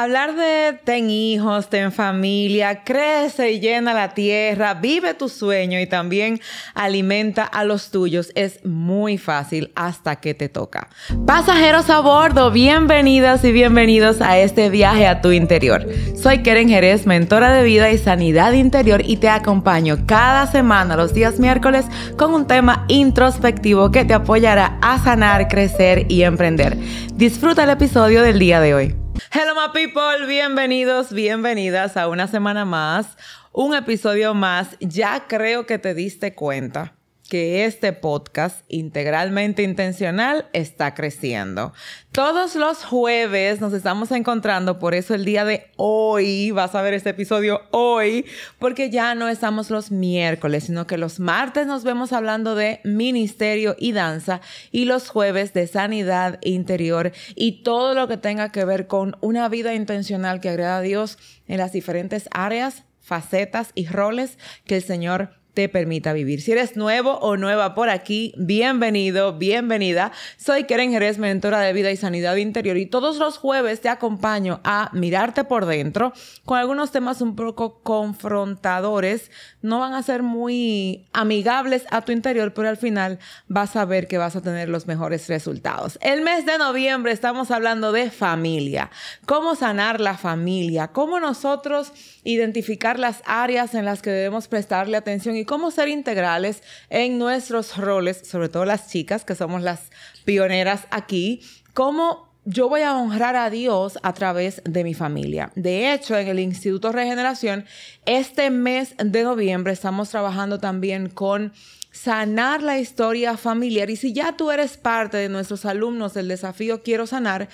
Hablar de ten hijos, ten familia, crece y llena la tierra, vive tu sueño y también alimenta a los tuyos es muy fácil hasta que te toca. Pasajeros a bordo, bienvenidas y bienvenidos a este viaje a tu interior. Soy Keren Jerez, mentora de vida y sanidad interior y te acompaño cada semana los días miércoles con un tema introspectivo que te apoyará a sanar, crecer y emprender. Disfruta el episodio del día de hoy. Hello my people, bienvenidos, bienvenidas a una semana más, un episodio más. Ya creo que te diste cuenta que este podcast integralmente intencional está creciendo. Todos los jueves nos estamos encontrando, por eso el día de hoy, vas a ver este episodio hoy, porque ya no estamos los miércoles, sino que los martes nos vemos hablando de ministerio y danza y los jueves de sanidad interior y todo lo que tenga que ver con una vida intencional que agrada a Dios en las diferentes áreas facetas y roles que el Señor te permita vivir. Si eres nuevo o nueva por aquí, bienvenido, bienvenida. Soy Keren Jerez, mentora de vida y sanidad interior y todos los jueves te acompaño a mirarte por dentro con algunos temas un poco confrontadores. No van a ser muy amigables a tu interior, pero al final vas a ver que vas a tener los mejores resultados. El mes de noviembre estamos hablando de familia, cómo sanar la familia, cómo nosotros identificar las áreas en las que debemos prestarle atención y cómo ser integrales en nuestros roles, sobre todo las chicas, que somos las pioneras aquí, cómo yo voy a honrar a Dios a través de mi familia. De hecho, en el Instituto Regeneración, este mes de noviembre estamos trabajando también con sanar la historia familiar. Y si ya tú eres parte de nuestros alumnos del desafío Quiero Sanar,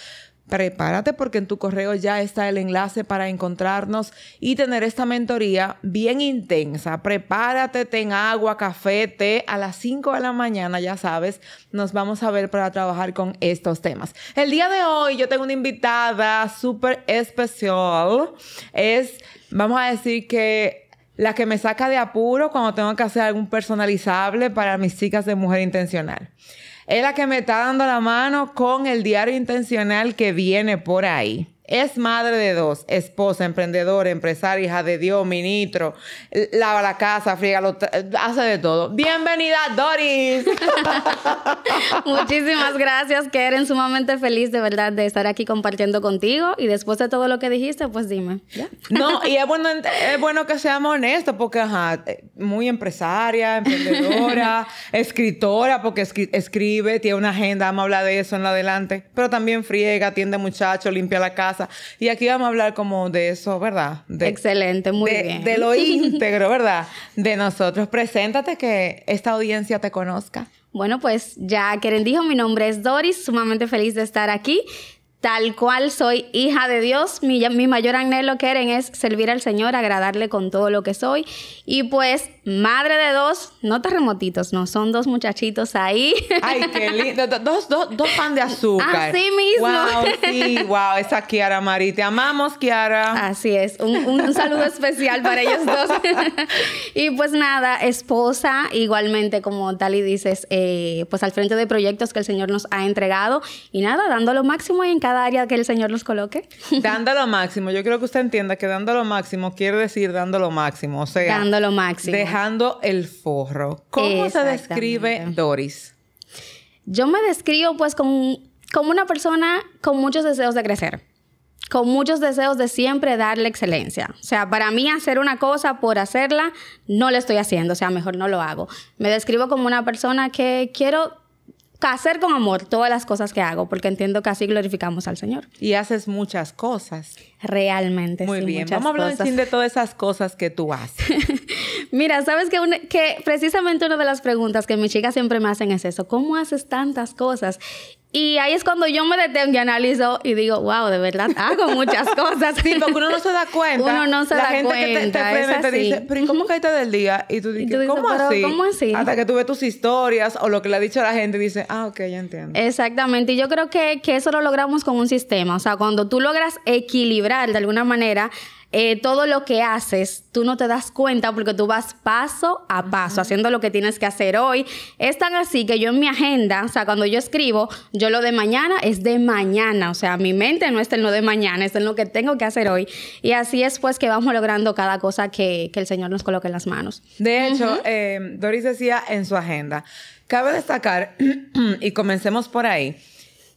prepárate porque en tu correo ya está el enlace para encontrarnos y tener esta mentoría bien intensa. Prepárate, ten agua, café, té. A las 5 de la mañana, ya sabes, nos vamos a ver para trabajar con estos temas. El día de hoy yo tengo una invitada súper especial. Es, vamos a decir que la que me saca de apuro cuando tengo que hacer algún personalizable para mis chicas de mujer intencional es la que me está dando la mano con el diario intencional que viene por ahí. Es madre de dos, esposa, emprendedora, empresaria, hija de Dios, ministro, lava la casa, friega, lo hace de todo. Bienvenida, Doris. Muchísimas gracias, Keren. Sumamente feliz de verdad de estar aquí compartiendo contigo. Y después de todo lo que dijiste, pues dime. No, y es bueno, es bueno que seamos honestos, porque, ajá, muy empresaria, emprendedora, escritora, porque escribe, tiene una agenda, vamos a hablar de eso en adelante. Pero también friega, atiende muchachos, limpia la casa y aquí vamos a hablar como de eso, ¿verdad? Excelente, muy bien. De lo íntegro, ¿verdad? De nosotros. Preséntate que esta audiencia te conozca. Bueno, pues ya Keren dijo, mi nombre es Doris, sumamente feliz de estar aquí tal cual soy hija de Dios, mi, mi, mayor anhelo, Keren, es servir al Señor, agradarle con todo lo que soy. Y pues, madre de dos, no terremotitos, no, son dos muchachitos ahí. Ay, qué lindo. Dos, dos, dos pan de azúcar. Así mismo. Wow, sí, wow, esa Kiara Mari. Te amamos, Kiara. Así es. Un, un, saludo especial para ellos dos. y pues nada, esposa, igualmente, como tal y dices, eh, pues al frente de proyectos que el Señor nos ha entregado. Y nada, dando lo máximo en cada área que el Señor los coloque. Dando lo máximo. Yo creo que usted entienda que dando lo máximo quiere decir dando lo máximo. O sea, dando lo máximo. Dejando el forro. ¿Cómo se describe Doris? Yo me describo pues como, como una persona con muchos deseos de crecer con muchos deseos de siempre darle excelencia. O sea, para mí hacer una cosa por hacerla, no la estoy haciendo, o sea, mejor no lo hago. Me describo como una persona que quiero hacer con amor todas las cosas que hago, porque entiendo que así glorificamos al Señor. Y haces muchas cosas. Realmente. Muy bien. Vamos a hablar de todas esas cosas que tú haces. Mira, sabes que, que precisamente una de las preguntas que mis chicas siempre me hacen es eso: ¿cómo haces tantas cosas? Y ahí es cuando yo me detengo y analizo y digo, wow, de verdad hago muchas cosas. Sí, porque uno no se da cuenta. Uno no se da cuenta. Que te, te, te dice, pero ¿y cómo caíste del día? Y tú dices, ¿cómo, así? ¿cómo así? Hasta que tú ves tus historias o lo que le ha dicho a la gente y dices, ah, ok, ya entiendo. Exactamente. Y yo creo que, que eso lo logramos con un sistema. O sea, cuando tú logras equilibrar de alguna manera eh, todo lo que haces, tú no te das cuenta porque tú vas paso a paso, haciendo lo que tienes que hacer hoy. Es tan así que yo en mi agenda, o sea, cuando yo escribo, yo lo de mañana es de mañana, o sea, mi mente no está en lo de mañana, está en lo que tengo que hacer hoy. Y así es pues que vamos logrando cada cosa que, el Señor nos coloque en las manos. De hecho, eh, Doris decía en su agenda, cabe destacar, y comencemos por ahí,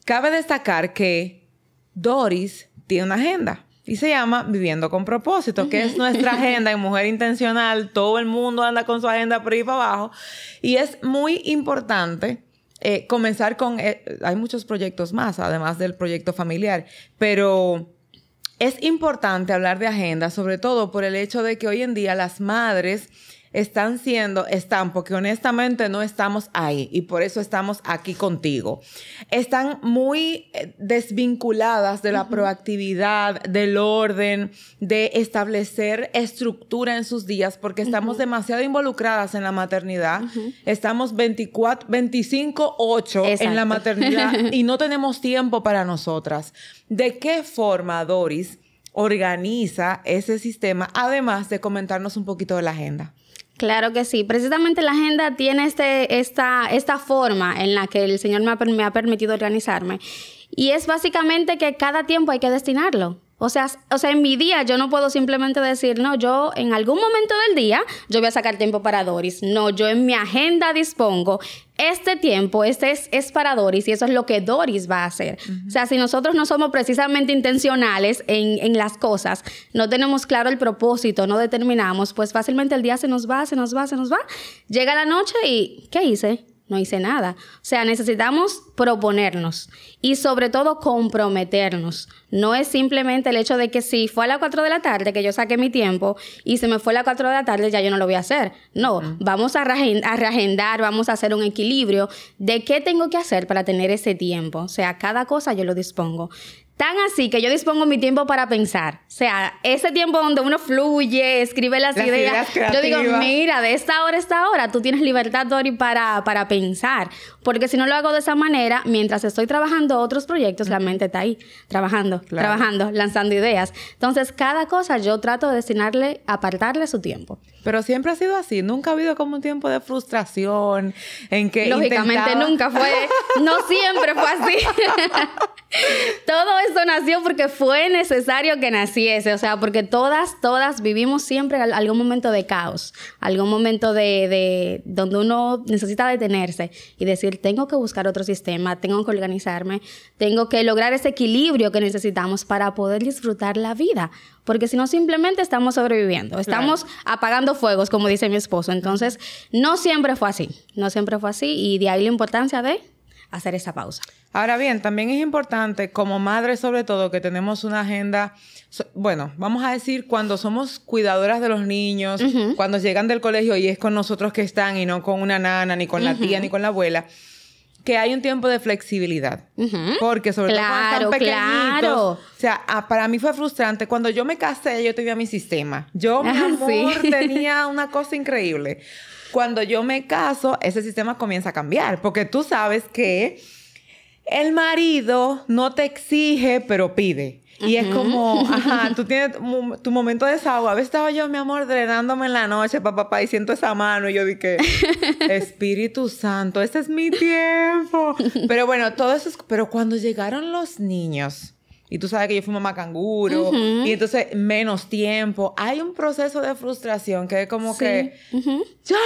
cabe destacar que Doris tiene una agenda y se llama Viviendo con propósito, que es nuestra agenda en Mujer Intencional. Todo el mundo anda con su agenda por ahí para abajo. Y es muy importante eh, comenzar con... Eh, hay muchos proyectos más, además del proyecto familiar, pero es importante hablar de agenda, sobre todo por el hecho de que hoy en día las madres están siendo, están, porque honestamente no estamos ahí y por eso estamos aquí contigo. Están muy eh, desvinculadas de la proactividad, del orden, de establecer estructura en sus días, porque estamos demasiado involucradas en la maternidad. Estamos 24, 25, 8 en la maternidad y no tenemos tiempo para nosotras. ¿De qué forma, Doris? organiza ese sistema, además de comentarnos un poquito de la agenda. Claro que sí. Precisamente la agenda tiene este, esta, esta forma en la que el Señor me ha, me ha permitido organizarme. Y es básicamente que cada tiempo hay que destinarlo. O sea, o sea, en mi día yo no puedo simplemente decir, no, yo en algún momento del día yo voy a sacar tiempo para Doris. No, yo en mi agenda dispongo este tiempo, este es, es para Doris y eso es lo que Doris va a hacer. O sea, si nosotros no somos precisamente intencionales en, en las cosas, no tenemos claro el propósito, no determinamos, pues fácilmente el día se nos va, se nos va, se nos va. Llega la noche y, ¿qué hice? No hice nada. O sea, necesitamos proponernos y sobre todo comprometernos. No es simplemente el hecho de que si fue a las 4 de la tarde que yo saqué mi tiempo y se me fue a las 4 de la tarde ya yo no lo voy a hacer. No, vamos a, a reagendar, vamos a hacer un equilibrio de qué tengo que hacer para tener ese tiempo. O sea, cada cosa yo lo dispongo. Tan así que yo dispongo mi tiempo para pensar. O sea, ese tiempo donde uno fluye, escribe las, ideas. yo digo, mira, de esta hora a esta hora tú tienes libertad, Dori, para, para pensar. Porque si no lo hago de esa manera, mientras estoy trabajando otros proyectos, la mente está ahí, trabajando, trabajando, lanzando ideas. Entonces, cada cosa yo trato de destinarle, apartarle su tiempo. Pero siempre ha sido así. Nunca ha habido como un tiempo de frustración en que. Lógicamente nunca fue. No siempre fue así. Todo esto nació porque fue necesario que naciese. O sea, porque todas, todas vivimos siempre algún momento de caos. Algún momento de, de donde uno necesita detenerse y decir, tengo que buscar otro sistema, tengo que organizarme, tengo que lograr ese equilibrio que necesitamos para poder disfrutar la vida porque si no simplemente estamos sobreviviendo, estamos apagando fuegos, como dice mi esposo. Entonces, no siempre fue así, no siempre fue así y de ahí la importancia de hacer esa pausa. Ahora bien, también es importante, como madre sobre todo, que tenemos una agenda, bueno, vamos a decir, cuando somos cuidadoras de los niños, cuando llegan del colegio y es con nosotros que están y no con una nana, ni con la tía, ni con la abuela, que hay un tiempo de flexibilidad. Porque sobre todo cuando están pequeñitos, claro. o sea, ah, para mí fue frustrante. Cuando yo me casé, yo tenía mi sistema. Yo, mi ah, tenía una cosa increíble. Cuando yo me caso, ese sistema comienza a cambiar. Porque tú sabes que el marido no te exige, pero pide. Y es como, ajá, tú tienes tu momento de desahogo. A veces estaba yo, mi amor, drenándome en la noche, papá, papá, y siento esa mano y yo dije, Espíritu Santo, ese es mi tiempo. Pero bueno, todo eso es... Pero cuando llegaron los niños, y tú sabes que yo fui mamá canguro, y entonces menos tiempo, hay un proceso de frustración que es como que, yo necesito.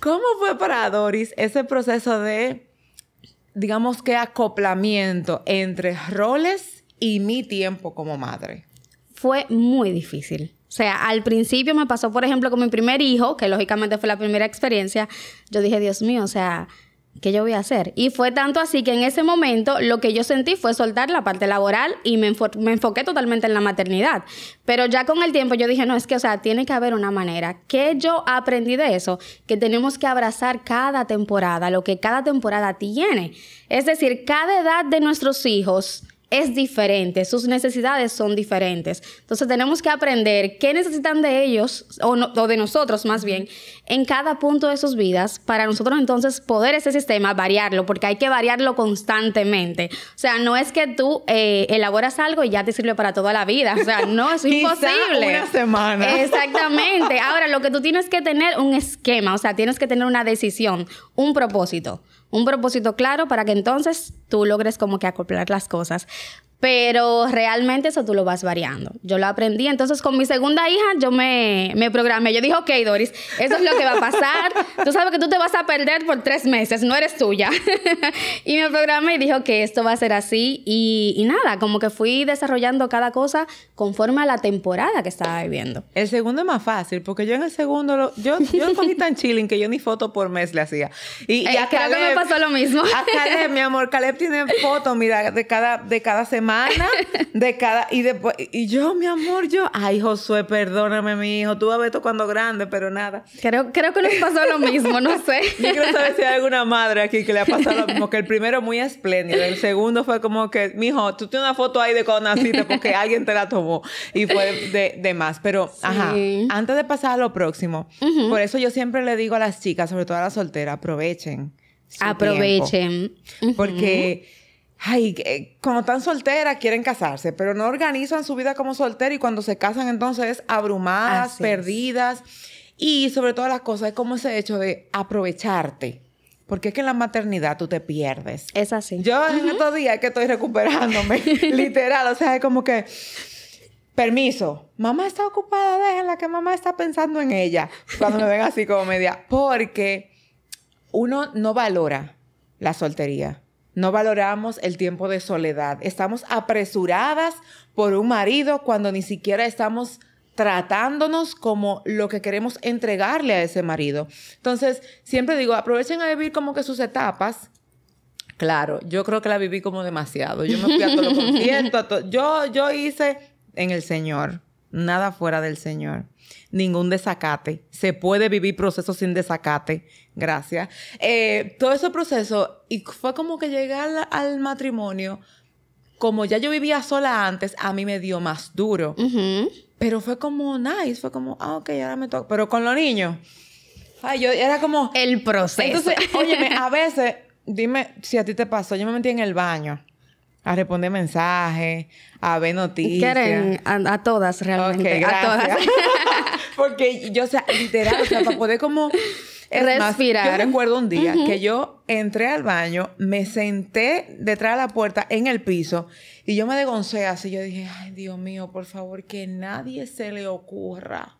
¿Cómo fue para Doris ese proceso de digamos que acoplamiento entre roles y mi tiempo como madre? Fue muy difícil. O sea, al principio me pasó, por ejemplo, con mi primer hijo, que lógicamente fue la primera experiencia. Yo dije, Dios mío, o sea, ¿qué yo voy a hacer? Y fue tanto así que en ese momento lo que yo sentí fue soltar la parte laboral y me, enfoqué totalmente en la maternidad. Pero ya con el tiempo yo dije, no, es que, o sea, tiene que haber una manera. ¿Qué yo aprendí de eso? Que tenemos que abrazar cada temporada, lo que cada temporada tiene. Es decir, cada edad de nuestros hijos es diferente, sus necesidades son diferentes. Entonces tenemos que aprender qué necesitan de ellos, o, de nosotros más bien, en cada punto de sus vidas, para nosotros entonces poder ese sistema variarlo, porque hay que variarlo constantemente. O sea, no es que tú eh, elaboras algo y ya te sirve para toda la vida. O sea, no, es imposible. Una semana. Exactamente. Ahora, lo que tú tienes que tener un esquema, o sea, tienes que tener una decisión, un propósito un propósito claro para que entonces tú logres como que acoplar las cosas. Pero realmente eso tú lo vas variando. Yo lo aprendí. Entonces, con mi segunda hija, yo me, me programé. Yo dije, ok, Doris, eso es lo que va a pasar. tú sabes que tú te vas a perder por tres meses, no eres tuya. y me programé y dije, ok, esto va a ser así. Y, y, nada, como que fui desarrollando cada cosa conforme a la temporada que estaba viviendo. El segundo es más fácil, porque yo en el segundo, lo, yo, yo cogí tan chilling que yo ni foto por mes le hacía. Y, y a Caleb, me pasó lo mismo. a Caleb, mi amor, Caleb tiene fotos, mira, de cada, de cada semana de cada y después y yo mi amor yo ay Josué perdóname mi hijo tú vas a ver esto cuando grande pero nada. Creo creo que nos pasó lo mismo no sé. Yo quiero saber si hay alguna madre aquí que le ha pasado lo mismo que el primero muy espléndido el segundo fue como que mi hijo tú tienes una foto ahí de cuando naciste porque alguien te la tomó y fue de, de más pero ajá antes de pasar a lo próximo por eso yo siempre le digo a las chicas sobre todo a las solteras aprovechen aprovechen. Porque ay, cuando están solteras quieren casarse, pero no organizan su vida como soltera y cuando se casan entonces abrumadas, perdidas. Y sobre todas las cosas es como ese hecho de aprovecharte. Porque es que en la maternidad tú te pierdes. Es así. Yo en estos días que estoy recuperándome, literal, o sea, es como que, permiso, mamá está ocupada, déjenla que mamá está pensando en ella. Cuando me ven así como media. Porque uno no valora la soltería. No valoramos el tiempo de soledad. Estamos apresuradas por un marido cuando ni siquiera estamos tratándonos como lo que queremos entregarle a ese marido. Entonces, siempre digo, aprovechen a vivir como que sus etapas. Claro, yo creo que la viví como demasiado. Yo me fui a todo lo conciertos. Yo, yo hice en el Señor, nada fuera del Señor ningún desacate. Se puede vivir procesos sin desacate. Gracias. Eh, todo ese proceso, y fue como que llegué al, matrimonio, como ya yo vivía sola antes, a mí me dio más duro. Pero fue como nice, fue como, ah, ok, ahora me toca. Pero con los niños, ay, yo era como... El proceso. Entonces, óyeme, a veces, dime si a ti te pasó, yo me metí en el baño a responder mensajes, a ver noticias. Quieren a, todas realmente. a todas. Porque yo, o sea, literal, o sea, para poder como respirar. yo recuerdo un día que yo entré al baño, me senté detrás de la puerta en el piso y yo me degoncé así. Yo dije, ay, Dios mío, por favor, que nadie se le ocurra.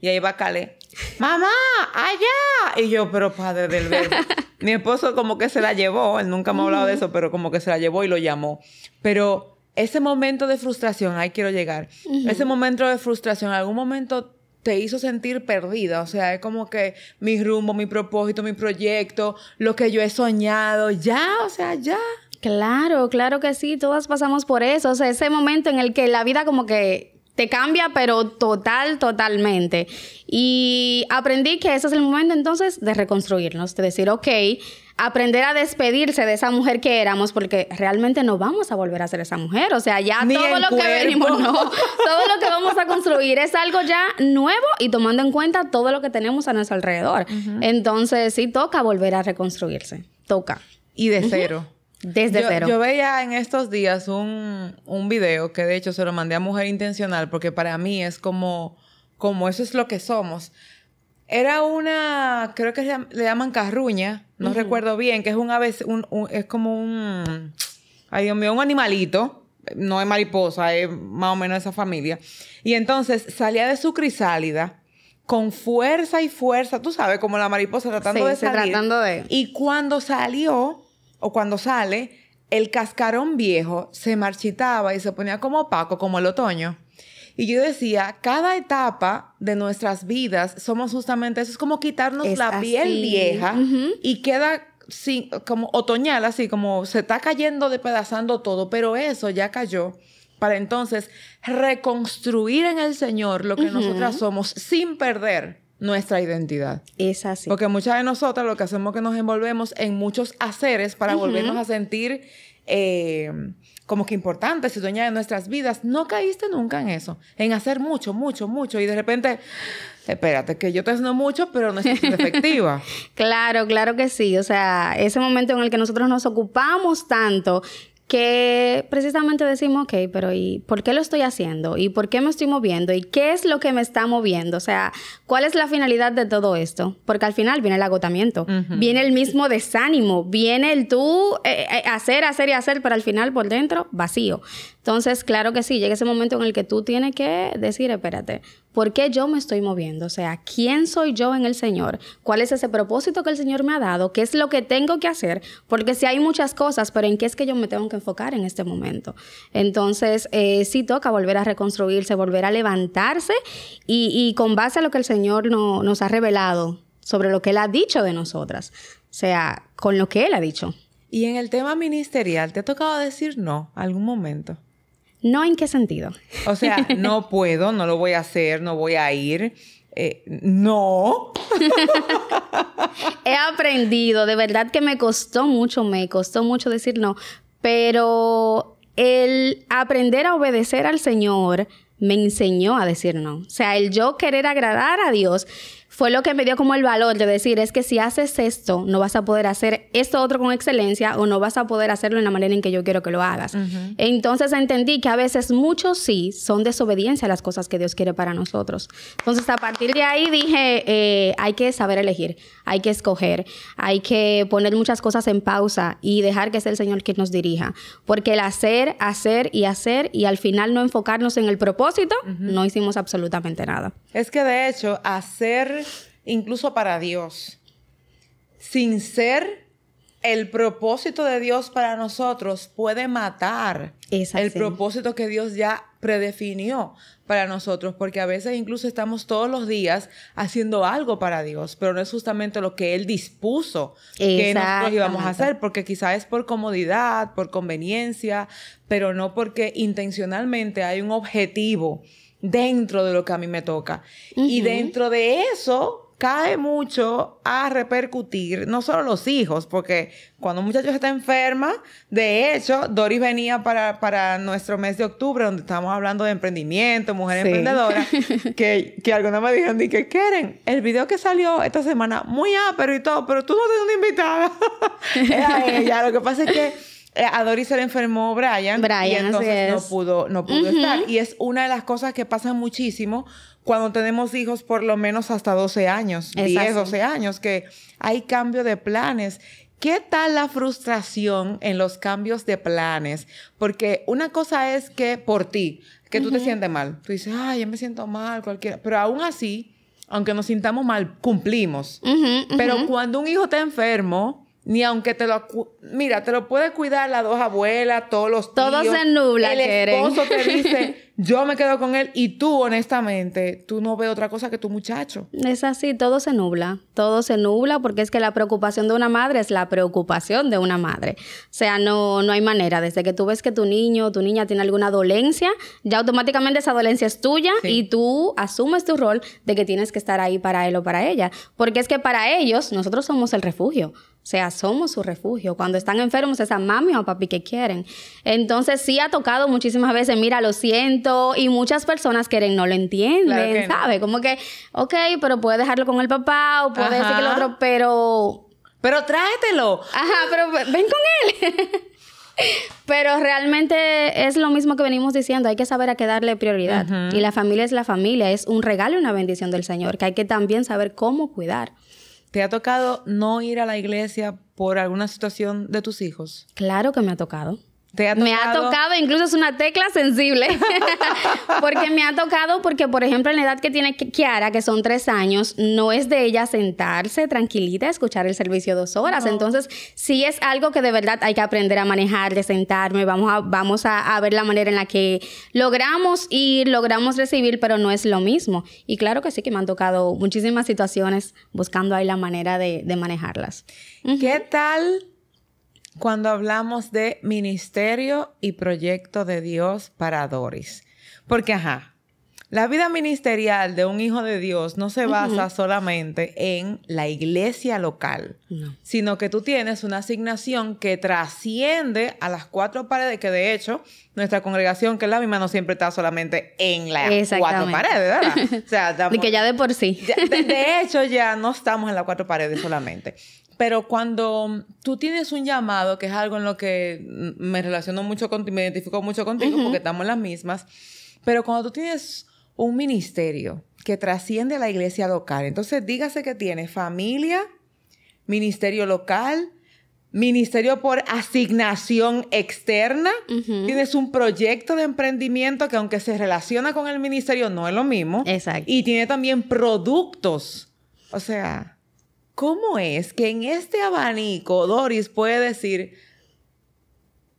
Y ahí va Cale, mamá, allá. Y yo, pero padre del verbo. Mi esposo como que se la llevó, él nunca me ha hablado de eso, pero como que se la llevó y lo llamó. Pero ese momento de frustración, ahí quiero llegar. Ese momento de frustración, algún momento te hizo sentir perdida. O sea, es como que mi rumbo, mi propósito, mi proyecto, lo que yo he soñado, ya, o sea, ya. Claro, claro que sí, todas pasamos por eso. O sea, ese momento en el que la vida como que te cambia, pero total, totalmente. Y aprendí que ese es el momento entonces de reconstruirnos, de decir, ok, aprender a despedirse de esa mujer que éramos, porque realmente no vamos a volver a ser esa mujer. O sea, ya todo lo que venimos, no, todo lo que vamos a construir es algo ya nuevo y tomando en cuenta todo lo que tenemos a nuestro alrededor. Entonces, sí, toca volver a reconstruirse. Toca. Y de cero. Desde cero. Yo veía en estos días un, un video que de hecho se lo mandé a Mujer Intencional porque para mí es como, como eso es lo que somos. Era una, creo que le llaman carruña, no recuerdo bien, que es un ave, un, es como un, ay Dios mío, un animalito, no es mariposa, es más o menos esa familia. Y entonces salía de su crisálida con fuerza y fuerza, tú sabes, como la mariposa tratando de salir. tratando de... Y cuando salió, o cuando sale, el cascarón viejo se marchitaba y se ponía como opaco, como el otoño. Y yo decía, cada etapa de nuestras vidas somos justamente eso, es como quitarnos la piel vieja y queda como otoñal, así como se está cayendo, despedazando todo, pero eso ya cayó para entonces reconstruir en el Señor lo que nosotras somos sin perder nuestra identidad. Es así. Porque muchas de nosotras lo que hacemos es que nos envolvemos en muchos haceres para volvernos a sentir eh, como que importantes y dueñas de nuestras vidas, no caíste nunca en eso, en hacer mucho, mucho, mucho y de repente, espérate, que yo te haciendo mucho, pero no estoy efectiva. claro, claro que sí. O sea, ese momento en el que nosotros nos ocupamos tanto que precisamente decimos, ok, pero ¿y por qué lo estoy haciendo? ¿Y por qué me estoy moviendo? ¿Y qué es lo que me está moviendo? O sea, ¿cuál es la finalidad de todo esto? Porque al final viene el agotamiento, viene el mismo desánimo, viene el tú eh, eh, hacer, hacer y hacer, pero al final por dentro vacío. Entonces, claro que sí, llega ese momento en el que tú tienes que decir, espérate, ¿por qué yo me estoy moviendo? O sea, ¿quién soy yo en el Señor? ¿Cuál es ese propósito que el Señor me ha dado? ¿Qué es lo que tengo que hacer? Porque si hay muchas cosas, pero ¿en qué es que yo me tengo que enfocar en este momento? Entonces, eh, sí toca volver a reconstruirse, volver a levantarse y, con base a lo que el Señor nos ha revelado sobre lo que Él ha dicho de nosotras. O sea, con lo que Él ha dicho. Y en el tema ministerial, ¿te ha tocado decir no algún momento? No, ¿en qué sentido? O sea, no puedo, no lo voy a hacer, no voy a ir. Eh, no. He aprendido, de verdad que me costó mucho, me costó mucho decir no, pero el aprender a obedecer al Señor me enseñó a decir no. O sea, el yo querer agradar a Dios fue lo que me dio como el valor de decir, es que si haces esto, no vas a poder hacer esto otro con excelencia o no vas a poder hacerlo en la manera en que yo quiero que lo hagas. Entonces entendí que a veces muchos sí son desobediencia a las cosas que Dios quiere para nosotros. Entonces a partir de ahí dije, eh, hay que saber elegir, hay que escoger, hay que poner muchas cosas en pausa y dejar que sea el Señor quien nos dirija. Porque el hacer, hacer y hacer y al final no enfocarnos en el propósito, no hicimos absolutamente nada. Es que de hecho, hacer incluso para Dios, sin ser el propósito de Dios para nosotros, puede matar el propósito que Dios ya predefinió para nosotros, porque a veces incluso estamos todos los días haciendo algo para Dios, pero no es justamente lo que Él dispuso que nosotros íbamos a hacer, porque quizá es por comodidad, por conveniencia, pero no porque intencionalmente hay un objetivo dentro de lo que a mí me toca. Y dentro de eso cae mucho a repercutir, no solo los hijos, porque cuando un muchacho está enferma, de hecho, Doris venía para, para nuestro mes de octubre, donde estábamos hablando de emprendimiento, mujer emprendedora, que, que algunas me dijeron, que quieren, el video que salió esta semana, muy ápero y todo, pero tú no tienes una invitada. Era ella, lo que pasa es que a Doris se le enfermó Brian, Brian y entonces no pudo, no pudo estar. Y es una de las cosas que pasan muchísimo cuando tenemos hijos por lo menos hasta 12 años, 10, 12 años, que hay cambio de planes. ¿Qué tal la frustración en los cambios de planes? Porque una cosa es que por ti, que tú te sientes mal. Tú dices, ay, yo me siento mal, cualquiera. Pero aún así, aunque nos sintamos mal, cumplimos. Pero cuando un hijo está enfermo, ni aunque te lo... Mira, te lo puede cuidar las dos abuelas, todos los tíos. Todo se nubla, El esposo te dice, yo me quedo con él. Y tú, honestamente, tú no ves otra cosa que tu muchacho. Es así, todo se nubla. Todo se nubla porque es que la preocupación de una madre es la preocupación de una madre. O sea, no, no hay manera. Desde que tú ves que tu niño o tu niña tiene alguna dolencia, ya automáticamente esa dolencia es tuya y tú asumes tu rol de que tienes que estar ahí para él o para ella. Porque es que para ellos, nosotros somos el refugio. O sea, somos su refugio. Cuando están enfermos, es a mami o papi que quieren. Entonces, sí ha tocado muchísimas veces, mira, lo siento, y muchas personas quieren, no lo entienden, ¿sabes? Como que, ok, pero puede dejarlo con el papá o puede decir que el otro, pero... Pero tráetelo. Ajá, pero ven con él. Pero realmente es lo mismo que venimos diciendo, hay que saber a qué darle prioridad. Y la familia es la familia, es un regalo y una bendición del Señor, que hay que también saber cómo cuidar. ¿Te ha tocado no ir a la iglesia por alguna situación de tus hijos? Claro que me ha tocado me ha tocado, incluso es una tecla sensible, porque me ha tocado porque, por ejemplo, en la edad que tiene Kiara, que son tres años, no es de ella sentarse tranquilita a escuchar el servicio dos horas. Entonces, sí es algo que de verdad hay que aprender a manejar, de sentarme, vamos a, vamos a, ver la manera en la que logramos ir, logramos recibir, pero no es lo mismo. Y claro que sí que me han tocado muchísimas situaciones buscando ahí la manera de, manejarlas. ¿Qué tal cuando hablamos de ministerio y proyecto de Dios para Doris. Porque, ajá, La vida ministerial de un hijo de Dios no se basa solamente en la iglesia local, sino que tú tienes una asignación que trasciende a las cuatro paredes, que de hecho nuestra congregación, que es la misma, no siempre está solamente en las cuatro paredes, ¿verdad? O sea, que ya de por sí. de hecho, ya no estamos en las cuatro paredes solamente. Pero cuando tú tienes un llamado, que es algo en lo que me relaciono mucho contigo, me identifico mucho contigo, porque estamos en las mismas, pero cuando tú tienes un ministerio que trasciende a la iglesia local. Entonces, dígase que tiene familia, ministerio local, ministerio por asignación externa. Tienes un proyecto de emprendimiento que aunque se relaciona con el ministerio, no es lo mismo. Exacto. Y tiene también productos. O sea, ¿cómo es que en este abanico Doris puede decir,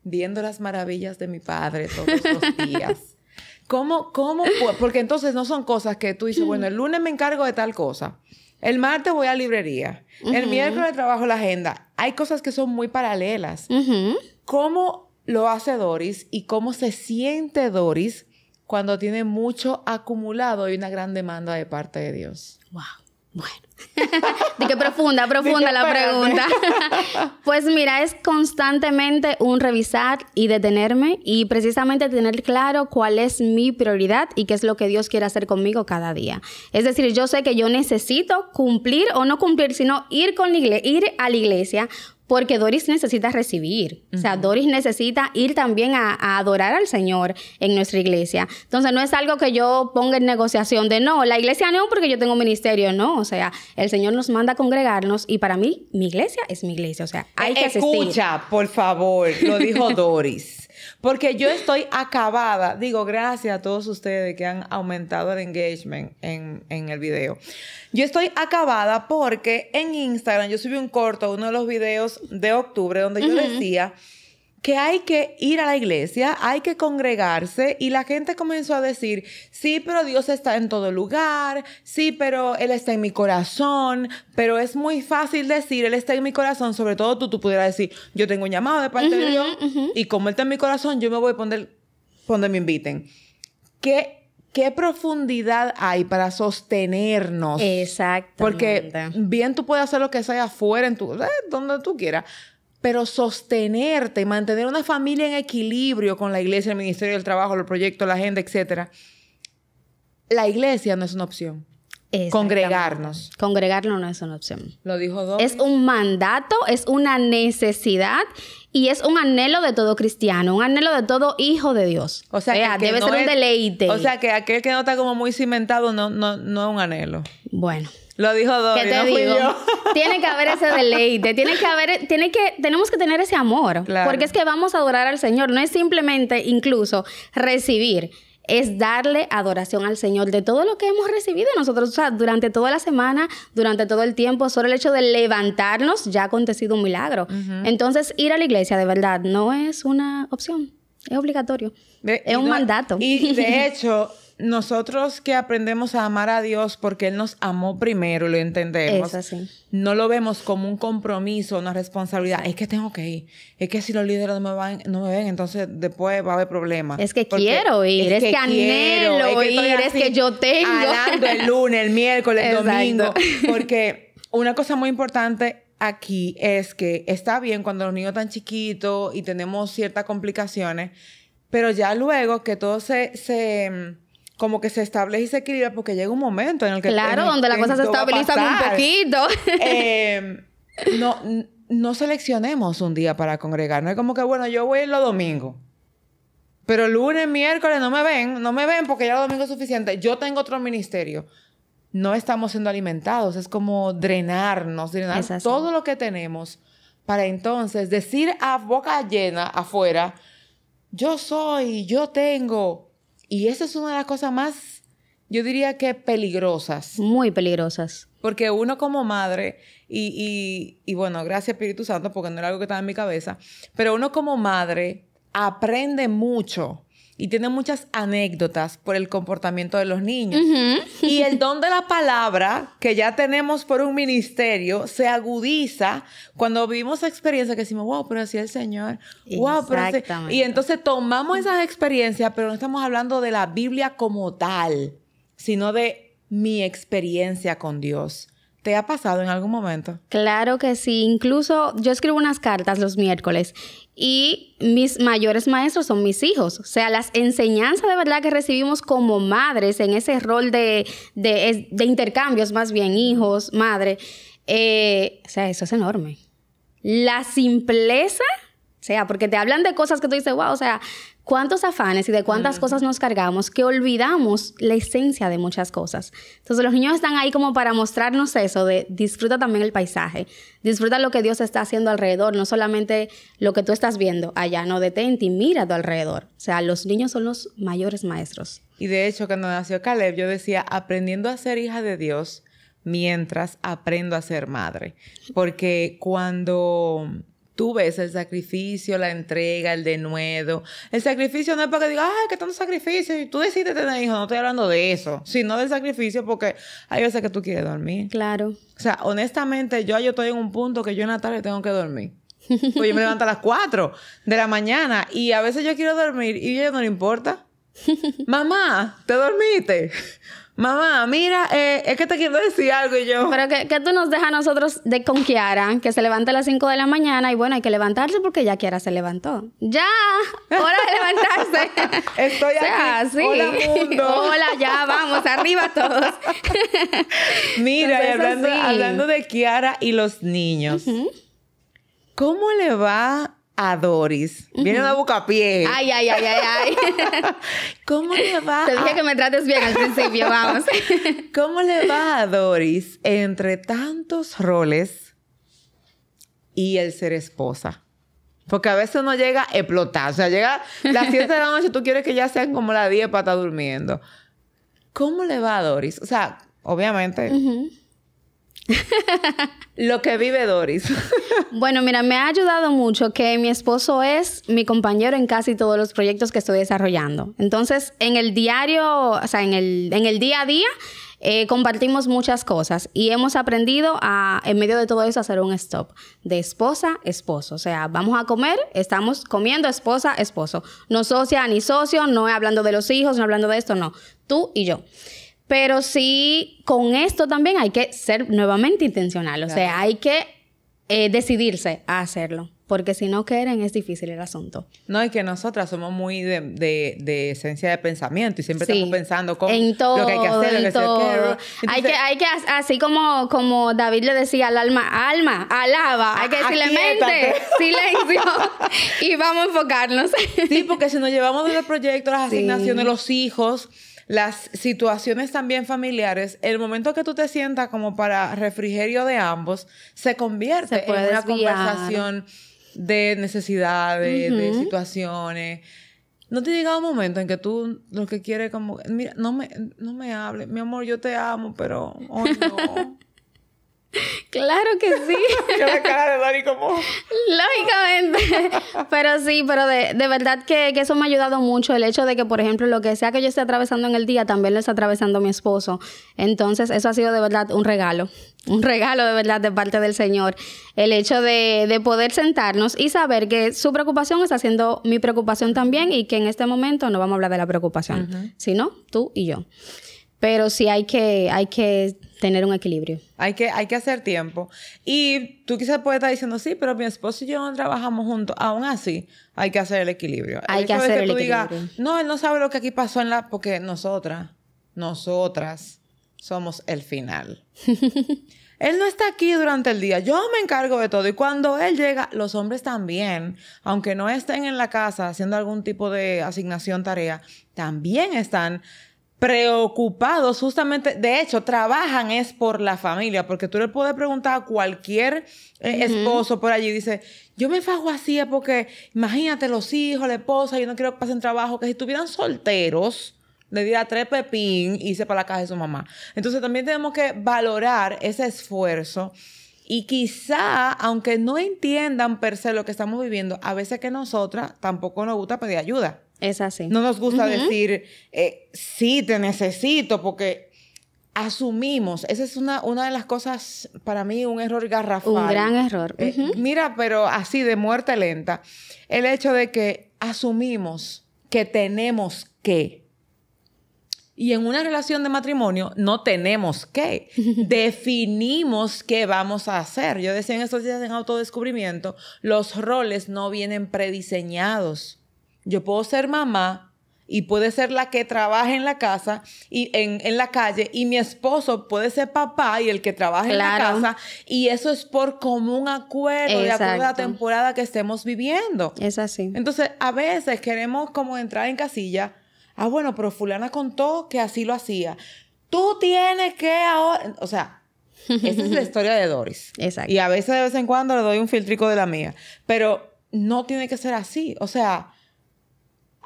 viendo las maravillas de mi padre todos los días? ¿Cómo, cómo? Porque entonces no son cosas que tú dices, bueno, el lunes me encargo de tal cosa. El martes voy a librería. El miércoles trabajo la agenda. Hay cosas que son muy paralelas. ¿Cómo lo hace Doris y cómo se siente Doris cuando tiene mucho acumulado y una gran demanda de parte de Dios? Wow. Bueno. de qué profunda, profunda la pregunta. pues mira, es constantemente un revisar y detenerme y precisamente tener claro cuál es mi prioridad y qué es lo que Dios quiere hacer conmigo cada día. Es decir, yo sé que yo necesito cumplir o no cumplir, sino ir con ir a la iglesia porque Doris necesita recibir. O sea, Doris necesita ir también a, adorar al Señor en nuestra iglesia. Entonces, no es algo que yo ponga en negociación de no, la iglesia no, porque yo tengo ministerio, no. O sea, el Señor nos manda a congregarnos y para mí, mi iglesia es mi iglesia. O sea, hay que asistir. Escucha, por favor, lo dijo Doris. Porque yo estoy acabada, digo, gracias a todos ustedes que han aumentado el engagement en, en el video. Yo estoy acabada porque en Instagram yo subí un corto, uno de los videos de octubre, donde yo decía que hay que ir a la iglesia, hay que congregarse y la gente comenzó a decir, sí, pero Dios está en todo lugar, sí, pero Él está en mi corazón, pero es muy fácil decir, Él está en mi corazón, sobre todo tú, tú pudieras decir, yo tengo un llamado de parte de Dios y como Él está en mi corazón, yo me voy a poner donde me inviten. ¿Qué, ¿Qué profundidad hay para sostenernos? Exacto. Porque bien tú puedes hacer lo que sea afuera, en tu, eh, donde tú quieras, pero sostenerte, mantener una familia en equilibrio con la iglesia, el ministerio del trabajo, los proyectos, la agenda, etc. La iglesia no es una opción. Congregarnos. Congregarnos no es una opción. Lo dijo Doris. Es un mandato, es una necesidad y es un anhelo de todo cristiano, un anhelo de todo hijo de Dios. O sea, debe ser un deleite. O sea, que aquel que no está como muy cimentado no, no, no es un anhelo. Bueno. Lo dijo Doris, ¿Qué te digo? Tiene que haber ese deleite, tiene que haber, tiene que, tenemos que tener ese amor, porque es que vamos a adorar al Señor, no es simplemente incluso recibir, es darle adoración al Señor de todo lo que hemos recibido nosotros, o sea, durante toda la semana, durante todo el tiempo, solo el hecho de levantarnos ya ha acontecido un milagro. Entonces, ir a la iglesia de verdad no es una opción, es obligatorio, es un mandato. Y de hecho, nosotros que aprendemos a amar a Dios porque Él nos amó primero, lo entendemos. No lo vemos como un compromiso, una responsabilidad. Es que tengo que ir. Es que si los líderes no me, van, no me ven, entonces después va a haber problemas. Es que quiero ir, es, que, anhelo ir, es que yo tengo. Hablando el lunes, el miércoles, el domingo. Porque una cosa muy importante aquí es que está bien cuando los niños están chiquitos y tenemos ciertas complicaciones, pero ya luego que todo se como que se establece y se equilibra porque llega un momento en el que... Claro, donde la cosa se estabiliza un poquito. Em, no, no seleccionemos un día para congregar. No es como que, bueno, yo voy los domingos. Pero lunes, miércoles no me ven, no me ven porque ya el domingo es suficiente. Yo tengo otro ministerio. No estamos siendo alimentados, es como drenarnos, drenar todo lo que tenemos para entonces decir a boca llena afuera, yo soy, yo tengo, y esa es una de las cosas más, yo diría que peligrosas. Muy peligrosas. Porque uno como madre, y, y, bueno, gracias Espíritu Santo, porque no era algo que estaba en mi cabeza, pero uno como madre aprende mucho y tiene muchas anécdotas por el comportamiento de los niños. Y el don de la palabra que ya tenemos por un ministerio se agudiza cuando vivimos experiencias que decimos, wow, pero así el Señor. Wow, pero así... Y entonces tomamos esas experiencias, pero no estamos hablando de la Biblia como tal, sino de mi experiencia con Dios. ¿Te ha pasado en algún momento? Claro que sí. Incluso yo escribo unas cartas los miércoles y mis mayores maestros son mis hijos. O sea, las enseñanzas de verdad que recibimos como madres en ese rol de, de, intercambios, más bien hijos, madre. Eh, o sea, eso es enorme. La simpleza, o sea, porque te hablan de cosas que tú dices, wow, o sea, cuántos afanes y de cuántas cosas nos cargamos que olvidamos la esencia de muchas cosas. Entonces los niños están ahí como para mostrarnos eso de disfruta también el paisaje, disfruta lo que Dios está haciendo alrededor, no solamente lo que tú estás viendo allá, no detente y mira a tu alrededor. O sea, los niños son los mayores maestros. Y de hecho, cuando nació Caleb, yo decía, aprendiendo a ser hija de Dios mientras aprendo a ser madre. Porque cuando tú ves el sacrificio, la entrega, el denuedo. El sacrificio no es para que digas, ay, qué tanto sacrificio, y tú decides tener hijos, no estoy hablando de eso, sino del sacrificio porque hay veces que tú quieres dormir. Claro. O sea, honestamente, yo, yo estoy en un punto que yo en la tarde tengo que dormir. Pues yo me levanto a las 4 de la mañana y a veces yo quiero dormir y a ella no le importa. Mamá, ¿te dormiste? Mamá, mira, eh, es que te quiero decir algo y yo. Pero que, tú nos dejas a nosotros de con Kiara, que se levanta a las 5 de la mañana y bueno, hay que levantarse porque ya Kiara se levantó. ¡Ya! ¡Hora de levantarse! Estoy aquí. Hola, mundo. Hola, ya, vamos, arriba todos. mira, hablando, de Kiara y los niños, ¿cómo le va a Doris. Viene una bucapié. Ay, ay, ay, ay, ay. ¿Cómo le va? Te dije que me trates bien al principio, vamos. ¿Cómo le va a Doris entre tantos roles y el ser esposa? Porque a veces uno llega a explotar. O sea, llega las 7 de la noche, tú quieres que ya sean como las 10 para estar durmiendo. ¿Cómo le va a Doris? O sea, obviamente. Lo que vive Doris. bueno, mira, me ha ayudado mucho que mi esposo es mi compañero en casi todos los proyectos que estoy desarrollando. Entonces, en el diario, o sea, en el, en el día a día, eh, compartimos muchas cosas y hemos aprendido a, en medio de todo eso, hacer un stop de esposa, esposo. O sea, vamos a comer, estamos comiendo esposa, esposo. No socia ni socio, no hablando de los hijos, no hablando de esto, no. Tú y yo. Pero sí, con esto también hay que ser nuevamente intencional. O sea, hay que eh, decidirse a hacerlo. Porque si no quieren, es difícil el asunto. No, es que nosotras somos muy de, esencia de pensamiento y siempre estamos pensando cómo, en todo, lo que hay que hacer, en todo. hay que, hay que, así como, como David le decía al alma, alma, alaba, hay que decirle mente, silencio y vamos a enfocarnos. sí, porque si nos llevamos de los proyectos, las asignaciones, los hijos, las situaciones también familiares, el momento que tú te sientas como para refrigerio de ambos, se convierte en una conversación de necesidades, de situaciones. ¿No te llega un momento en que tú lo que quieres como, mira, no me, no me hables, mi amor, yo te amo, pero hoy no. Claro que sí. la cara de Dani como... Lógicamente. Pero sí, pero de, verdad que, eso me ha ayudado mucho. El hecho de que, por ejemplo, lo que sea que yo esté atravesando en el día, también lo está atravesando mi esposo. Entonces, eso ha sido de verdad un regalo. Un regalo de verdad de parte del Señor. El hecho de, poder sentarnos y saber que su preocupación está siendo mi preocupación también y que en este momento no vamos a hablar de la preocupación, sino tú y yo. Pero sí hay que, hay que tener un equilibrio. Hay que, hay que hacer tiempo. Y tú quizás puedes estar diciendo, sí, pero mi esposo y yo no trabajamos juntos. Aún así, hay que hacer el equilibrio. Hay que hacer el equilibrio. no, él no sabe lo que aquí pasó en la... Porque nosotras, nosotras somos el final. él no está aquí durante el día. Yo me encargo de todo. Y cuando él llega, los hombres también, aunque no estén en la casa haciendo algún tipo de asignación, tarea, también están preocupados justamente, de hecho, trabajan es por la familia, porque tú le puedes preguntar a cualquier eh, esposo por allí, dice, yo me fago así porque imagínate los hijos, la esposa, yo no quiero que pasen trabajo, que si estuvieran solteros, le diera tres pepín y se para la casa de su mamá. Entonces también tenemos que valorar ese esfuerzo y quizá, aunque no entiendan per se lo que estamos viviendo, a veces que nosotras tampoco nos gusta pedir ayuda. Es así. No nos gusta decir, eh, sí, te necesito, porque asumimos, esa es una, una de las cosas, para mí, un error garrafal. Un gran error. Eh, mira, pero así de muerte lenta, el hecho de que asumimos que tenemos que. Y en una relación de matrimonio no tenemos que. Definimos qué vamos a hacer. Yo decía en estos días en autodescubrimiento, los roles no vienen prediseñados. Yo puedo ser mamá y puede ser la que trabaja en la casa y en, la calle y mi esposo puede ser papá y el que trabaja en la casa y eso es por común acuerdo de acuerdo a la temporada que estemos viviendo. Es así. Entonces, a veces queremos como entrar en casilla, ah, bueno, pero fulana contó que así lo hacía. Tú tienes que ahora, o sea, esa es la historia de Doris. Exacto. Y a veces de vez en cuando le doy un filtrico de la mía, pero no tiene que ser así, o sea,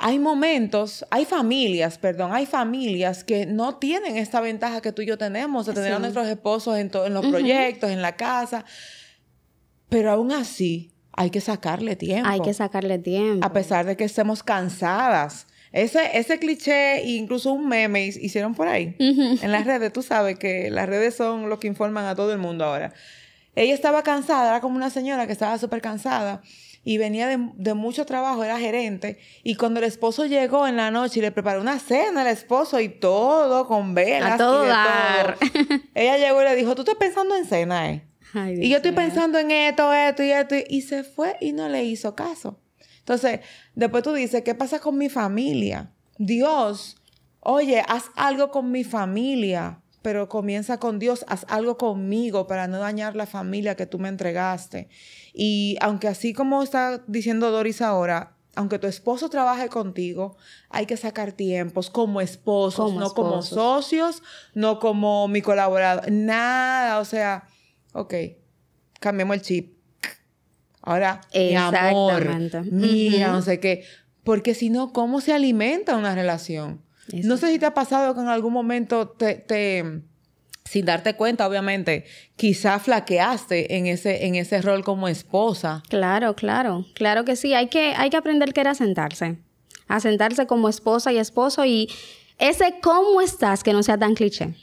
hay momentos, hay familias, perdón, hay familias que no tienen esta ventaja que tú y yo tenemos de tener a nuestros esposos en, en los proyectos, en la casa, pero aún así hay que sacarle tiempo. Hay que sacarle tiempo. A pesar de que estemos cansadas. Ese, ese cliché, incluso un meme hicieron por ahí, en las redes. Tú sabes que las redes son lo que informan a todo el mundo ahora. Ella estaba cansada, era como una señora que estaba súper cansada y venía de, mucho trabajo, era gerente, y cuando el esposo llegó en la noche y le preparó una cena al esposo y todo con velas. A todo dar. ella llegó y le dijo, tú estás pensando en cena, ¿eh? y yo estoy pensando en esto, esto y esto, y se fue y no le hizo caso. Entonces, después tú dices, ¿qué pasa con mi familia? Dios, oye, haz algo con mi familia pero comienza con Dios, haz algo conmigo para no dañar la familia que tú me entregaste. Y aunque así como está diciendo Doris ahora, aunque tu esposo trabaje contigo, hay que sacar tiempos como esposos, no como socios, no como mi colaborador, nada, o sea, ok, cambiemos el chip. Ahora, mi amor, mira, no sé qué, porque si no, ¿cómo se alimenta una relación? No sé si te ha pasado que en algún momento te, sin darte cuenta, obviamente, quizá flaqueaste en ese, en ese rol como esposa. Claro, claro, claro que sí. Hay que, hay que aprender que era sentarse. A sentarse como esposa y esposo y ese cómo estás que no sea tan cliché.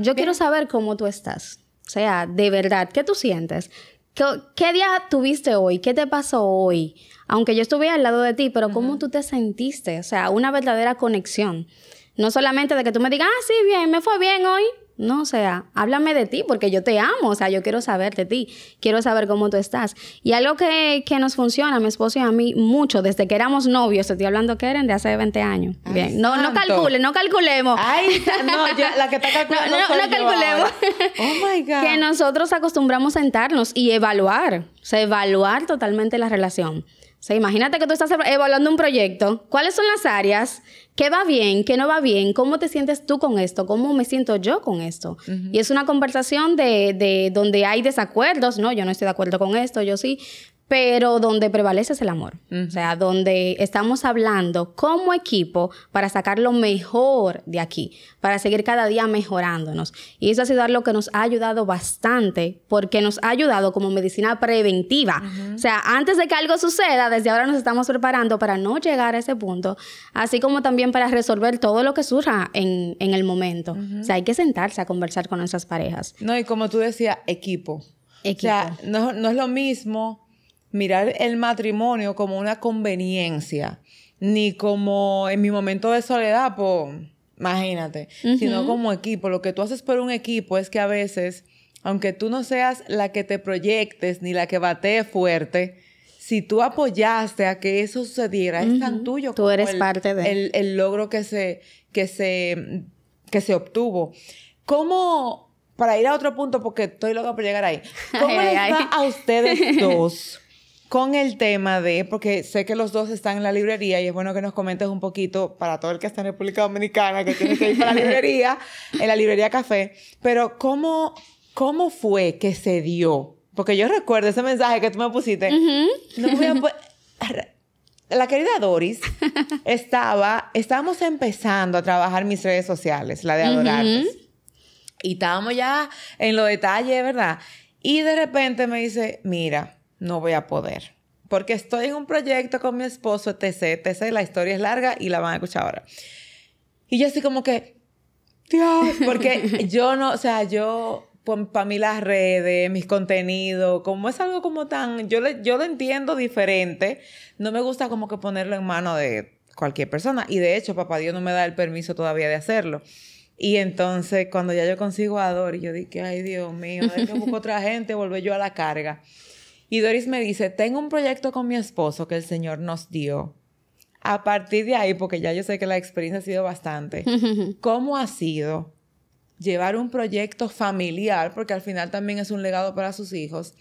Yo quiero saber cómo tú estás. O sea, de verdad, ¿qué tú sientes? ¿Qué, día tuviste hoy? ¿Qué te pasó hoy? Aunque yo estuve al lado de ti, pero ¿cómo tú te sentiste? O sea, una verdadera conexión. No solamente de que tú me digas, ah, sí, bien, me fue bien hoy. No, o sea, háblame de ti porque yo te amo, o sea, yo quiero saber de ti, quiero saber cómo tú estás. Y algo que, que nos funciona a mi esposo y a mí mucho, desde que éramos novios, estoy hablando que eran de hace 20 años. Bien, no, no calculen, no calculemos. Ay, no, la que está calculando. no, no, calculemos. Oh my God. que nosotros acostumbramos a sentarnos y evaluar, o sea, evaluar totalmente la relación. O sea, imagínate que tú estás evaluando un proyecto. ¿Cuáles son las áreas? ¿Qué va bien? ¿Qué no va bien? ¿Cómo te sientes tú con esto? ¿Cómo me siento yo con esto? Y es una conversación de, de donde hay desacuerdos. No, yo no estoy de acuerdo con esto, yo sí pero donde prevalece es el amor. O sea, donde estamos hablando como equipo para sacar lo mejor de aquí, para seguir cada día mejorándonos. Y eso ha sido algo que nos ha ayudado bastante, porque nos ha ayudado como medicina preventiva. O sea, antes de que algo suceda, desde ahora nos estamos preparando para no llegar a ese punto, así como también para resolver todo lo que surja en, el momento. O sea, hay que sentarse a conversar con nuestras parejas. No, y como tú decías, equipo. Equipo. O sea, no, no es lo mismo mirar el matrimonio como una conveniencia, ni como en mi momento de soledad, pues, imagínate, sino como equipo. Lo que tú haces por un equipo es que a veces, aunque tú no seas la que te proyectes ni la que batee fuerte, si tú apoyaste a que eso sucediera, es tan tuyo. Tú eres parte de el, logro que se, que se, que se obtuvo. ¿Cómo, para ir a otro punto, porque estoy loca por llegar ahí, ¿cómo les va a ustedes dos con el tema de, porque sé que los dos están en la librería y es bueno que nos comentes un poquito para todo el que está en República Dominicana, que tiene que ir para la librería, en la librería Café, pero ¿cómo, cómo fue que se dio? Porque yo recuerdo ese mensaje que tú me pusiste. la querida Doris estaba, estábamos empezando a trabajar mis redes sociales, la de Adorarte. Y estábamos ya en los detalles, ¿verdad? Y de repente me dice, mira, no voy a poder. porque estoy en un proyecto con mi esposo, etc, etc, la historia es larga y la van a escuchar ahora. Y yo así como que, Dios, porque yo no, o sea, yo, para mí las redes, mis contenidos, como es algo como tan, yo, le, yo lo entiendo diferente, no me gusta como que ponerlo en mano de cualquier persona. Y de hecho, papá Dios no me da el permiso todavía de hacerlo. Y entonces, cuando ya yo consigo a Doris, yo dije, ay, Dios mío, hay que buscar otra gente, volver yo a la carga. Y Doris me dice, tengo un proyecto con mi esposo que el Señor nos dio. A partir de ahí, porque ya yo sé que la experiencia ha sido bastante, ¿cómo ha sido llevar un proyecto familiar, porque al final también es un legado para sus hijos,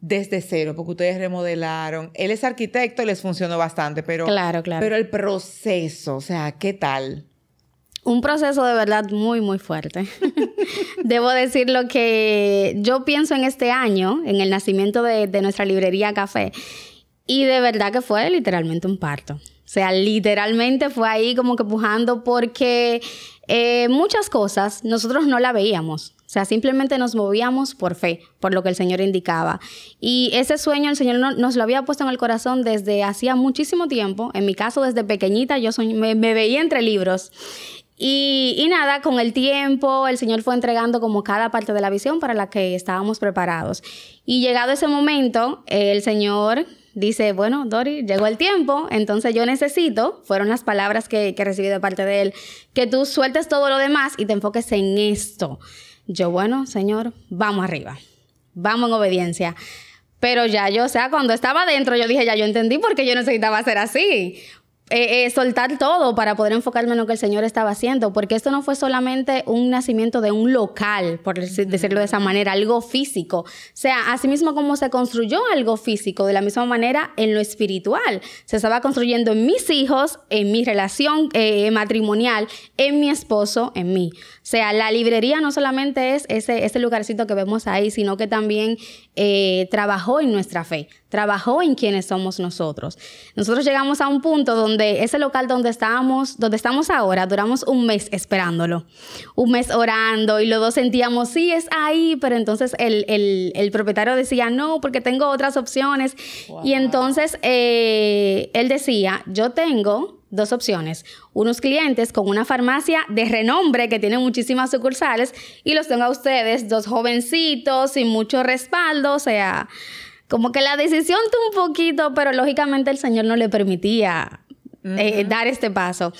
desde cero, porque ustedes remodelaron. Él es arquitecto y les funcionó bastante, pero, claro, claro. pero el proceso, o sea, ¿qué tal? Un proceso de verdad muy, muy fuerte. Debo decir lo que yo pienso en este año, en el nacimiento de, nuestra librería Café, y de verdad que fue literalmente un parto. O sea, literalmente fue ahí como que pujando porque eh, muchas cosas nosotros no la veíamos. O sea, simplemente nos movíamos por fe, por lo que el Señor indicaba. Y ese sueño el Señor nos lo había puesto en el corazón desde hacía muchísimo tiempo. En mi caso, desde pequeñita, yo me, veía entre libros. Y, nada, con el tiempo el Señor fue entregando como cada parte de la visión para la que estábamos preparados. Y llegado ese momento, el Señor dice, bueno, Dori, llegó el tiempo, entonces yo necesito, fueron las palabras que, que recibí de parte de él, que tú sueltes todo lo demás y te enfoques en esto. Yo, bueno, Señor, vamos arriba, vamos en obediencia. Pero ya yo, o sea, cuando estaba adentro, yo dije, ya yo entendí por qué yo necesitaba hacer así. Eh, eh, soltar todo para poder enfocarme en lo que el Señor estaba haciendo, porque esto no fue solamente un nacimiento de un local, por decirlo de esa manera, algo físico. O sea, asimismo como se construyó algo físico, de la misma manera en lo espiritual. Se estaba construyendo en mis hijos, en mi relación eh, matrimonial, en mi esposo, en mí. O sea, la librería no solamente es ese, ese lugarcito que vemos ahí, sino que también trabajó en nuestra fe trabajó en quienes somos nosotros. Nosotros llegamos a un punto donde ese local donde estábamos, donde estamos ahora, duramos un mes esperándolo, un mes orando y los dos sentíamos, sí, es ahí, pero entonces el, propietario decía, no, porque tengo otras opciones. Y entonces eh, él decía, yo tengo dos opciones. Unos clientes con una farmacia de renombre que tiene muchísimas sucursales y los tengo a ustedes, dos jovencitos sin mucho respaldo, o sea, como que la decisión tuvo un poquito, pero lógicamente el Señor no le permitía eh, dar este paso.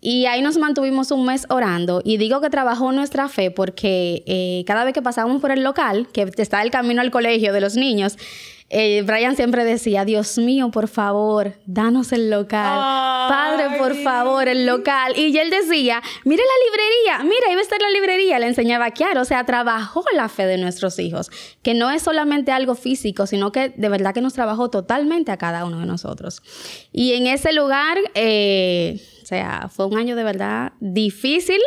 Y ahí nos mantuvimos un mes orando. Y digo que trabajó nuestra fe porque eh, cada vez que pasábamos por el local, que está el camino al colegio de los niños, eh, Brian siempre decía, Dios mío, por favor, danos el local. Padre, por favor, el local. Y él decía, mire la librería, mira, va a estar la librería. Le enseñaba a Kiara, o sea, trabajó la fe de nuestros hijos, que no es solamente algo físico, sino que de verdad que nos trabajó totalmente a cada uno de nosotros. Y en ese lugar, eh, o sea, fue un año de verdad difícil.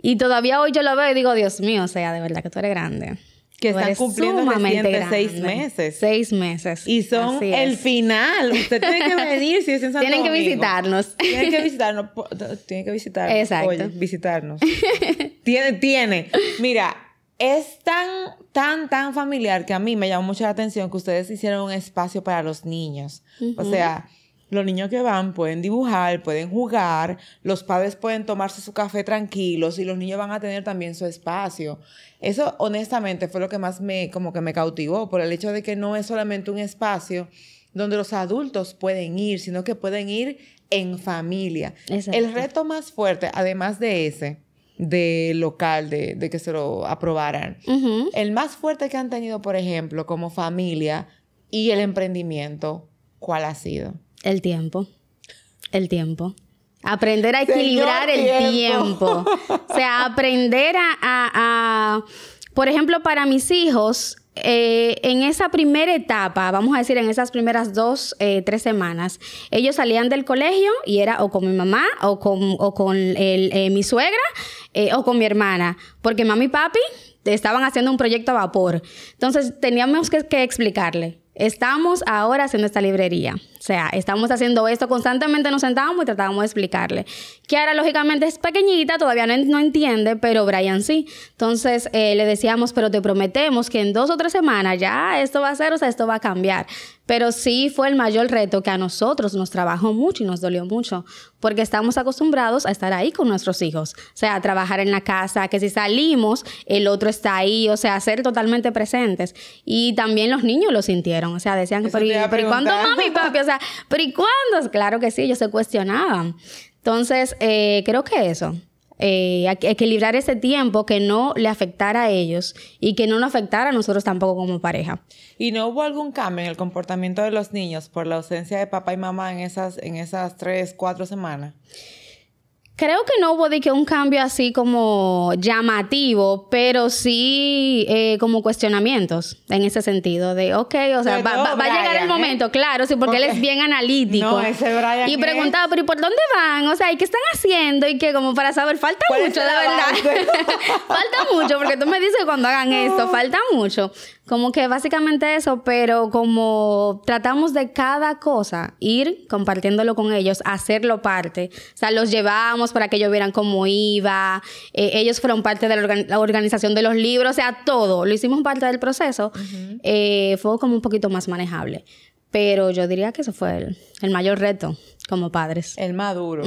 Y todavía hoy yo lo veo y digo, Dios mío, o sea, de verdad que tú eres grande. Que están cumpliendo reciente seis meses. Seis meses. Y son el final. Usted tiene que venir si es en Santo Tienen que visitarnos. Tienen que visitarnos. Tienen que visitarnos. Exacto. Oye, visitarnos. tiene, tiene. Mira, es tan, tan, tan familiar que a mí me llamó mucho la atención que ustedes hicieron un espacio para los niños. O sea los niños que van pueden dibujar, pueden jugar, los padres pueden tomarse su café tranquilos y los niños van a tener también su espacio. Eso honestamente fue lo que más me como que me cautivó por el hecho de que no es solamente un espacio donde los adultos pueden ir, sino que pueden ir en familia. El reto más fuerte, además de ese, de local, de, que se lo aprobaran, el más fuerte que han tenido, por ejemplo, como familia y el emprendimiento, ¿cuál ha sido? El tiempo. El tiempo. Aprender a equilibrar el tiempo. O sea, aprender a, por ejemplo, para mis hijos, eh, en esa primera etapa, vamos a decir, en esas primeras dos, eh, tres semanas, ellos salían del colegio y era o con mi mamá o con, o con eh, mi suegra o con mi hermana, porque mami y papi estaban haciendo un proyecto a vapor. Entonces teníamos que, que explicarle, estamos ahora haciendo esta librería O sea, estamos haciendo esto, constantemente nos sentábamos y tratábamos de explicarle. Kiara, lógicamente, es pequeñita, todavía no, entiende, pero Brian sí. Entonces, eh, le decíamos, pero te prometemos que en dos o tres semanas ya esto va a ser, o sea, esto va a cambiar. Pero sí fue el mayor reto que a nosotros nos trabajó mucho y nos dolió mucho, porque estamos acostumbrados a estar ahí con nuestros hijos, o sea, a trabajar en la casa, que si salimos, el otro está ahí, o sea, ser totalmente presentes. Y también los niños lo sintieron, o sea, decían, pero, ¿y cuándo mami, papi? O sea, pero ¿y cuándo? Claro que sí, ellos se cuestionaban. Entonces, eh, creo que eso. Eh, equilibrar ese tiempo que no le afectara a ellos y que no nos afectara a nosotros tampoco como pareja. ¿Y no hubo algún cambio en el comportamiento de los niños por la ausencia de papá y mamá en esas, en esas tres, cuatro semanas? Creo que no hubo de que un cambio así como llamativo, pero sí eh, como cuestionamientos en ese sentido de, ok, o sea, va, a llegar el ¿eh? momento, claro, sí, porque, él es bien analítico. No, ese Brian y preguntaba, pero ¿y por dónde van? O sea, ¿y qué están haciendo? Y que como para saber, falta mucho, de verdad. falta mucho, porque tú me dices cuando hagan esto, falta mucho. Como que básicamente eso, pero como tratamos de cada cosa ir compartiéndolo con ellos, hacerlo parte. O sea, los llevamos para que ellos vieran cómo iba, eh, ellos fueron parte de la, organización de los libros, o sea, todo, lo hicimos parte del proceso. Eh, fue como un poquito más manejable. Pero yo diría que eso fue el, mayor reto como padres. El maduro.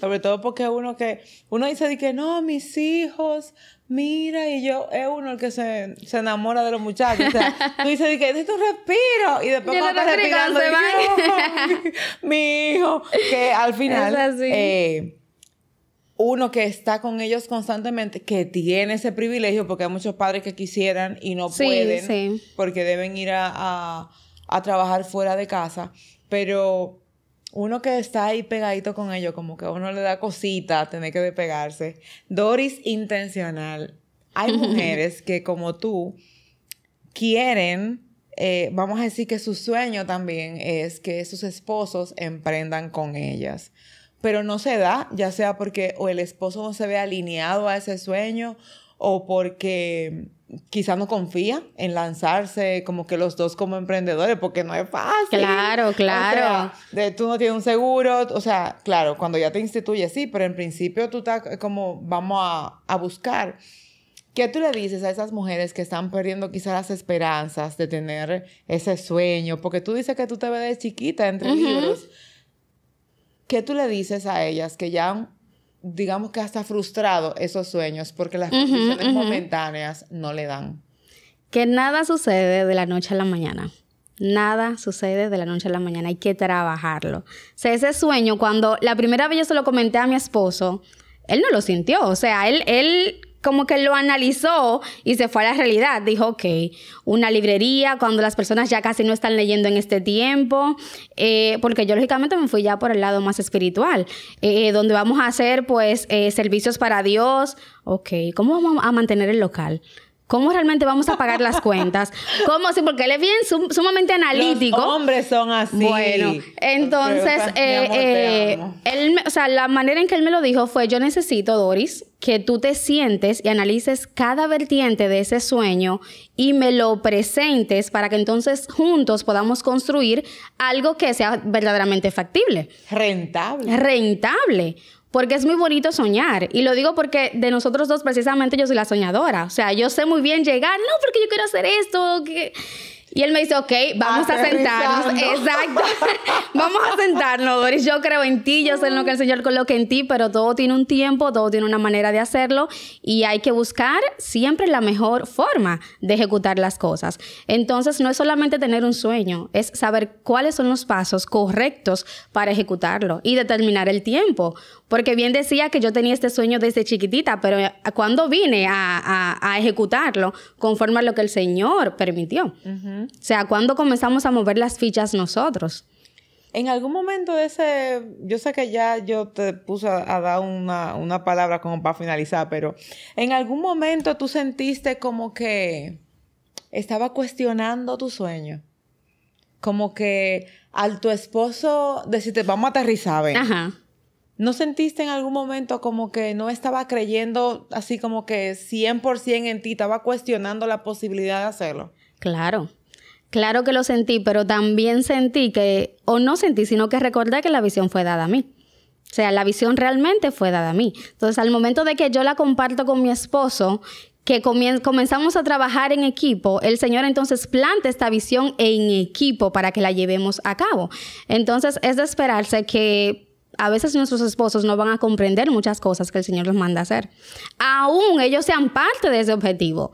Sobre todo porque uno que, uno dice que no, mis hijos, mira, y yo, es uno el que se, enamora de los muchachos. O sea, tú dices que tu respiro, y después cuando estás respirando, mi, mi, hijo, que al final, eh, uno que está con ellos constantemente, que tiene ese privilegio, porque hay muchos padres que quisieran y no pueden, porque deben ir a a trabajar fuera de casa, pero uno que está ahí pegadito con ellos, como que a uno le da cosita tener que despegarse. Doris intencional. Hay mujeres que como tú quieren, eh, vamos a decir que su sueño también es que sus esposos emprendan con ellas. Pero no se da, ya sea porque o el esposo no se ve alineado a ese sueño o porque quizá no confía en lanzarse como que los dos como emprendedores, porque no es fácil. Claro, claro. de, tú no tienes un seguro, o sea, claro, cuando ya te instituyes, sí, pero en principio tú estás como, vamos a, a buscar. ¿Qué tú le dices a esas mujeres que están perdiendo quizás las esperanzas de tener ese sueño? Porque tú dices que tú te ves de chiquita entre libros. ¿Qué tú le dices a ellas que ya digamos que hasta frustrado esos sueños porque las condiciones momentáneas no le dan. Que nada sucede de la noche a la mañana. Nada sucede de la noche a la mañana. Hay que trabajarlo. O sea, ese sueño, cuando la primera vez yo se lo comenté a mi esposo, él no lo sintió. O sea, él, él como que lo analizó y se fue a la realidad. Dijo, ok, una librería cuando las personas ya casi no están leyendo en este tiempo, eh, porque yo lógicamente me fui ya por el lado más espiritual, eh, donde vamos a hacer pues eh, servicios para Dios. Ok, ¿cómo vamos a mantener el local? ¿Cómo realmente vamos a pagar las cuentas? ¿Cómo? Sí, porque él es bien sumamente analítico. Los hombres son así. Bueno, entonces, eh, él, o sea, la manera en que él me lo dijo fue, yo necesito, Doris, que tú te sientes y analices cada vertiente de ese sueño y me lo presentes para que entonces juntos podamos construir algo que sea verdaderamente factible. Rentable. Rentable. Porque es muy bonito soñar. Y lo digo porque de nosotros dos, precisamente, yo soy la soñadora. O sea, yo sé muy bien llegar, no, porque yo quiero hacer esto. Que... Y él me dice, ok, vamos a sentarnos. Exacto. vamos a sentarnos, Doris. Yo creo en ti, yo sé lo que el Señor coloque en ti, pero todo tiene un tiempo, todo tiene una manera de hacerlo y hay que buscar siempre la mejor forma de ejecutar las cosas. Entonces, no es solamente tener un sueño, es saber cuáles son los pasos correctos para ejecutarlo y determinar el tiempo. Porque bien decía que yo tenía este sueño desde chiquitita, pero cuando vine a, ejecutarlo, conforme a lo que el Señor permitió. O sea, cuando comenzamos a mover las fichas nosotros. En algún momento de ese, yo sé que ya yo te puse a, dar una, una, palabra como para finalizar, pero en algún momento tú sentiste como que estaba cuestionando tu sueño. Como que al tu esposo decirte, vamos a aterrizar, ¿ven? Ajá ¿No sentiste en algún momento como que no estaba creyendo así como que 100% en ti, estaba cuestionando la posibilidad de hacerlo? Claro. Claro que lo sentí, pero también sentí que, o no sentí, sino que recordé que la visión fue dada a mí. O sea, la visión realmente fue dada a mí. Entonces, al momento de que yo la comparto con mi esposo, que comenzamos a trabajar en equipo, el Señor entonces planta esta visión en equipo para que la llevemos a cabo. Entonces, es de esperarse que a veces nuestros esposos no van a comprender muchas cosas que el Señor les manda hacer. Aún ellos sean parte de ese objetivo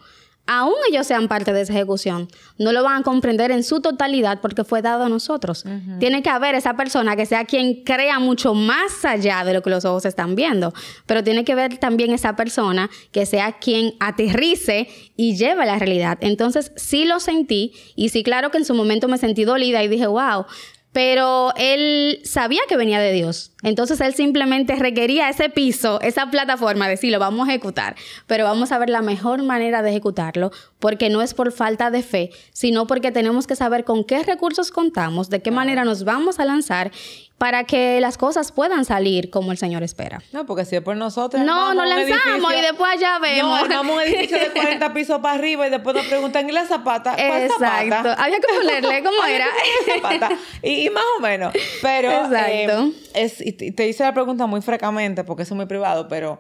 aún ellos sean parte de esa ejecución, no lo van a comprender en su totalidad porque fue dado a nosotros. Tiene que haber esa persona que sea quien crea mucho más allá de lo que los ojos están viendo, pero tiene que ver también esa persona que sea quien aterrice y lleve la realidad. Entonces, sí lo sentí y sí, claro que en su momento me sentí dolida y dije, wow, pero él sabía que venía de Dios. Entonces él simplemente requería ese piso, esa plataforma de sí, lo vamos a ejecutar, pero vamos a ver la mejor manera de ejecutarlo, porque no es por falta de fe, sino porque tenemos que saber con qué recursos contamos, de qué manera nos vamos a lanzar para que las cosas puedan salir como el Señor espera. No, porque si es por nosotros. No, nos lanzamos y después ya vemos. No, armamos un edificio de 40 pisos para arriba y después nos preguntan, ¿y la zapata? ¿Cuál Exacto. Había que ponerle cómo era. Y, más o menos. Pero. Exacto. Eh, te hice la pregunta muy francamente porque es muy privado, pero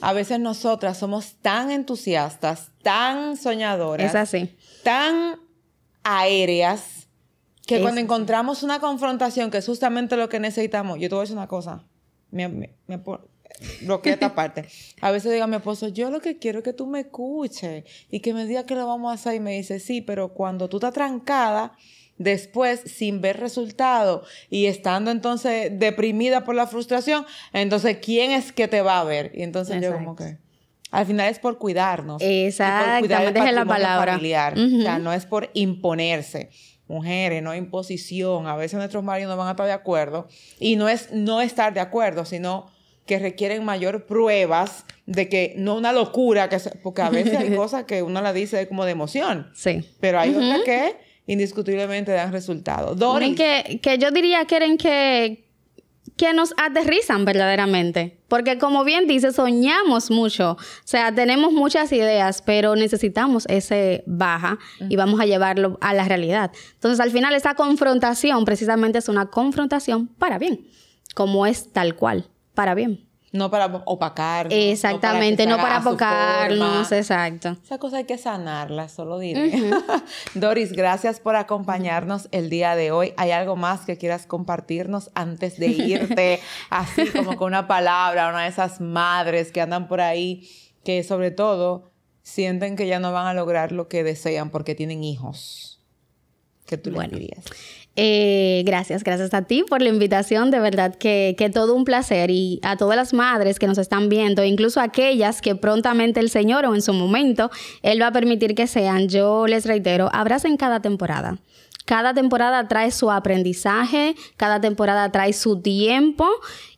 a veces nosotras somos tan entusiastas, tan soñadoras. Es así. Tan aéreas que cuando encontramos una confrontación, que es justamente lo que necesitamos, yo te voy a decir una cosa, me, me, me bloquea esta parte. A veces digo a mi esposo, yo lo que quiero es que tú me escuches y que me diga que lo vamos a hacer. Y me dice, sí, pero cuando tú estás trancada, después, sin ver resultado y estando entonces deprimida por la frustración, entonces, ¿quién es que te va a ver? Y entonces yo como que... Al final es por cuidarnos. Exactamente, es la palabra. Familiar. O sea, no es por imponerse mujeres, no hay imposición, a veces nuestros maridos no van a estar de acuerdo, y no es no estar de acuerdo, sino que requieren mayor pruebas de que no una locura, que porque a veces hay cosas que uno la dice como de emoción, sí. pero hay otras que indiscutiblemente dan resultados. Doris. Que, que yo diría que eran que, que nos aterrizan verdaderamente. Porque como bien dice, soñamos mucho. O sea, tenemos muchas ideas, pero necesitamos ese baja y vamos a llevarlo a la realidad. Entonces, al final, esa confrontación precisamente es una confrontación para bien, como es tal cual, para bien. No para opacarnos. Exactamente, no para, opacarnos, exacto. Esa cosa hay que sanarla, solo diré. Doris, gracias por acompañarnos el día de hoy. ¿Hay algo más que quieras compartirnos antes de irte? así como con una palabra, una de esas madres que andan por ahí, que sobre todo sienten que ya no van a lograr lo que desean porque tienen hijos. ¿Qué tú le dirías? Eh, gracias, gracias a ti por la invitación, de verdad que, que, todo un placer y a todas las madres que nos están viendo, incluso aquellas que prontamente el Señor o en su momento Él va a permitir que sean, yo les reitero, abracen cada temporada. Cada temporada trae su aprendizaje, cada temporada trae su tiempo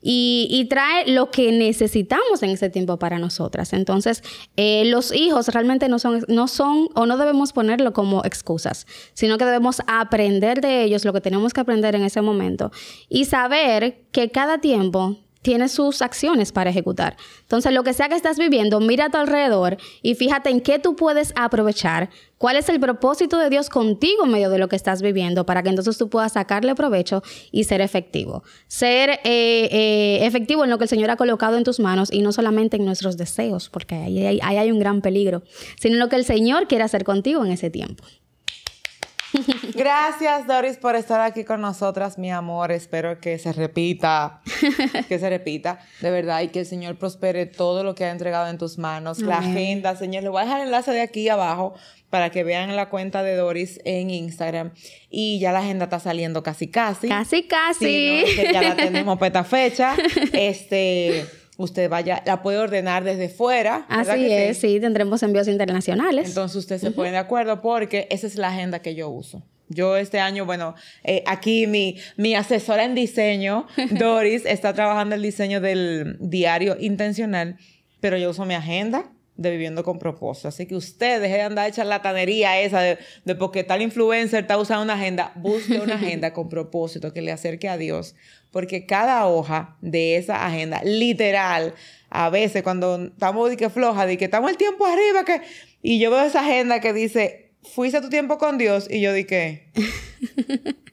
y, trae lo que necesitamos en ese tiempo para nosotras. Entonces, eh, los hijos realmente no son, no son o no debemos ponerlo como excusas, sino que debemos aprender de ellos lo que tenemos que aprender en ese momento y saber que cada tiempo tiene sus acciones para ejecutar. Entonces, lo que sea que estás viviendo, mira a tu alrededor y fíjate en qué tú puedes aprovechar, cuál es el propósito de Dios contigo en medio de lo que estás viviendo, para que entonces tú puedas sacarle provecho y ser efectivo. Ser eh, eh, efectivo en lo que el Señor ha colocado en tus manos y no solamente en nuestros deseos, porque ahí hay, ahí hay un gran peligro, sino en lo que el Señor quiere hacer contigo en ese tiempo. Gracias, Doris, por estar aquí con nosotras, mi amor. Espero que se repita, que se repita, de verdad, y que el Señor prospere todo lo que ha entregado en tus manos. La agenda, Señor, le voy a dejar el enlace de aquí abajo para que vean la cuenta de Doris en Instagram. Y ya la agenda está saliendo casi, casi. Casi, casi. ya la tenemos para esta fecha. Este usted vaya, la puede ordenar desde fuera. Así es, sí? tendremos envíos internacionales. Entonces usted se pone de acuerdo porque esa es la agenda que yo uso. Yo este año, bueno, eh, aquí mi, mi asesora en diseño, Doris, está trabajando el diseño del diario intencional, pero yo uso mi agenda de viviendo con propósito. Así que usted deje de andar echar la tanería esa de, de, porque tal influencer está usando una agenda. Busque una agenda con propósito que le acerque a Dios. Porque cada hoja de esa agenda, literal, a veces cuando estamos de que floja, de que estamos el tiempo arriba, que... Y yo veo esa agenda que dice fuiste a tu tiempo con Dios y yo dije...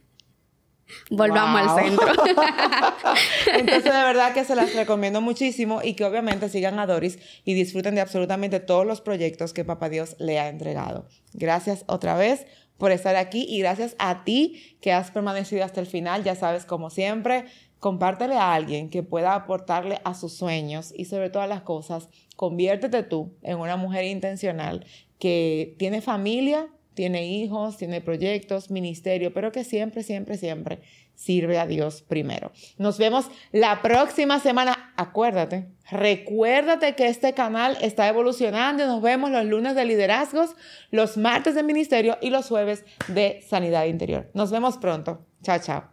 Volvamos al centro. Entonces, de verdad que se las recomiendo muchísimo y que obviamente sigan a Doris y disfruten de absolutamente todos los proyectos que Papá Dios le ha entregado. Gracias otra vez por estar aquí y gracias a ti que has permanecido hasta el final. Ya sabes, como siempre, compártele a alguien que pueda aportarle a sus sueños y sobre todas las cosas, conviértete tú en una mujer intencional que tiene familia, tiene hijos, tiene proyectos, ministerio, pero que siempre, siempre, siempre sirve a Dios primero. Nos vemos la próxima semana. Acuérdate, recuérdate que este canal está evolucionando. Nos vemos los lunes de liderazgos, los martes de ministerio y los jueves de sanidad interior. Nos vemos pronto. Chao, chao.